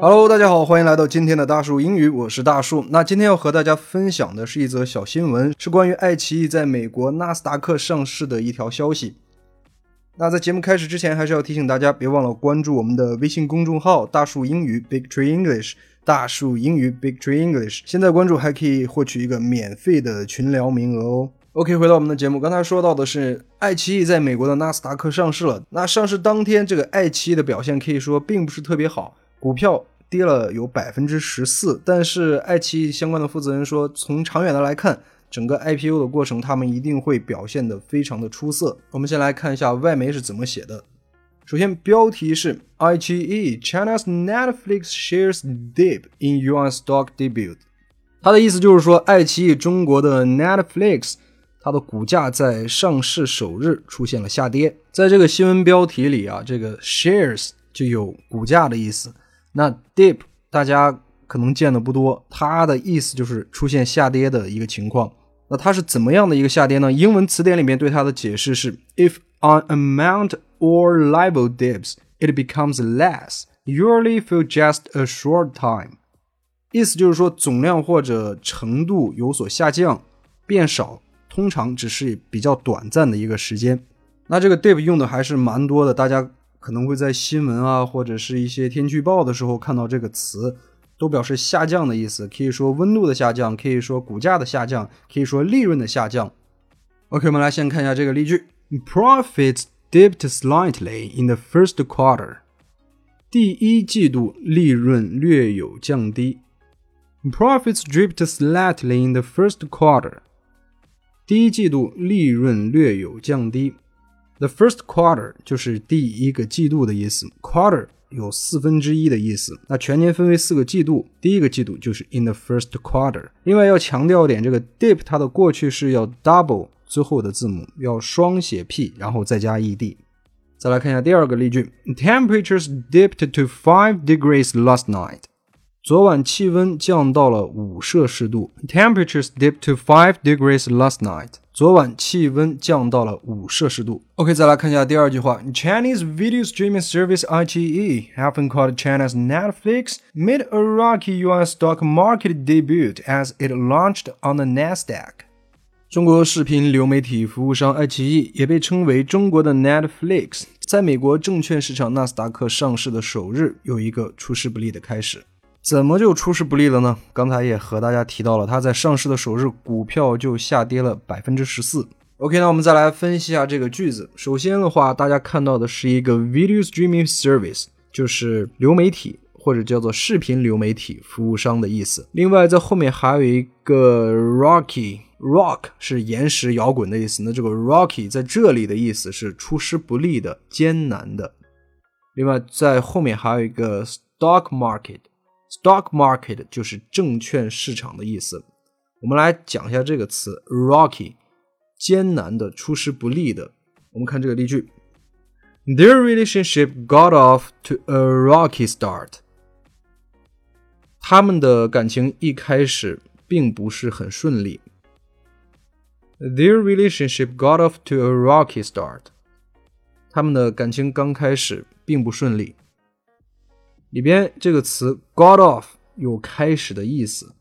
Hello，大家好，欢迎来到今天的大树英语，我是大树。那今天要和大家分享的是一则小新闻，是关于爱奇艺在美国纳斯达克上市的一条消息。那在节目开始之前，还是要提醒大家，别忘了关注我们的微信公众号“大树英语 Big Tree English”。大树英语 Big Tree English，现在关注还可以获取一个免费的群聊名额哦。OK，回到我们的节目，刚才说到的是爱奇艺在美国的纳斯达克上市了。那上市当天，这个爱奇艺的表现可以说并不是特别好，股票。跌了有百分之十四，但是爱奇艺相关的负责人说，从长远的来看，整个 IPO 的过程，他们一定会表现的非常的出色。我们先来看一下外媒是怎么写的。首先，标题是 IGE China's Netflix shares dip in U.S. stock debut。它的意思就是说，爱奇艺中国的 Netflix，它的股价在上市首日出现了下跌。在这个新闻标题里啊，这个 shares 就有股价的意思。那 dip 大家可能见的不多，它的意思就是出现下跌的一个情况。那它是怎么样的一个下跌呢？英文词典里面对它的解释是：If an amount or level dips, it becomes less, usually for just a short time。意思就是说总量或者程度有所下降，变少，通常只是比较短暂的一个时间。那这个 dip 用的还是蛮多的，大家。可能会在新闻啊，或者是一些天气预报的时候看到这个词，都表示下降的意思。可以说温度的下降，可以说股价的下降，可以说利润的下降。OK，我们来先看一下这个例句：Profits dipped slightly in the first quarter。第一季度利润略有降低。Profits dripped slightly in the first quarter。第一季度利润略有降低。The first quarter 就是第一个季度的意思，quarter 有四分之一的意思。那全年分为四个季度，第一个季度就是 in the first quarter。另外要强调点，这个 dip 它的过去式要 double 最后的字母，要双写 p，然后再加 ed。再来看一下第二个例句：Temperatures dipped to five degrees last night。昨晚气温降到了五摄氏度。Temperatures dipped to five degrees last night。昨晚气温降到了五摄氏度。OK，再来看一下第二句话：Chinese video streaming service iQIYI, often called China's Netflix, made a rocky U.S. stock market debut as it launched on the Nasdaq。中国视频流媒体服务商爱奇艺也被称为中国的 Netflix，在美国证券市场纳斯达克上市的首日，有一个出师不利的开始。怎么就出师不利了呢？刚才也和大家提到了，它在上市的首日股票就下跌了百分之十四。OK，那我们再来分析一下这个句子。首先的话，大家看到的是一个 video streaming service，就是流媒体或者叫做视频流媒体服务商的意思。另外，在后面还有一个 rocky，rock 是岩石摇滚的意思。那这个 rocky 在这里的意思是出师不利的、艰难的。另外，在后面还有一个 stock market。Stock market 就是证券市场的意思。我们来讲一下这个词，rocky，艰难的、出师不利的。我们看这个例句：Their relationship got off to a rocky start。他们的感情一开始并不是很顺利。Their relationship got off to a rocky start。他们的感情刚开始并不顺利。里边这个词 got off 有开始的意思，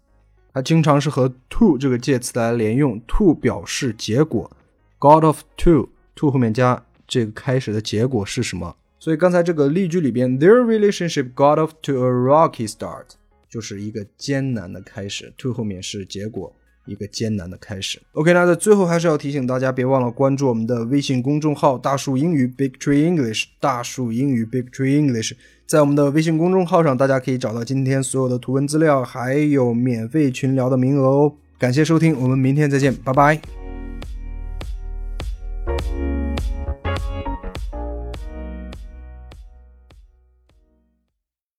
它经常是和 to 这个介词来连用，to 表示结果，got off to，to 后面加这个开始的结果是什么？所以刚才这个例句里边，their relationship got off to a rocky start，就是一个艰难的开始，to 后面是结果。一个艰难的开始。OK，那在最后还是要提醒大家，别忘了关注我们的微信公众号“大树英语 Big Tree English”。大树英语 Big Tree English，在我们的微信公众号上，大家可以找到今天所有的图文资料，还有免费群聊的名额哦。感谢收听，我们明天再见，拜拜。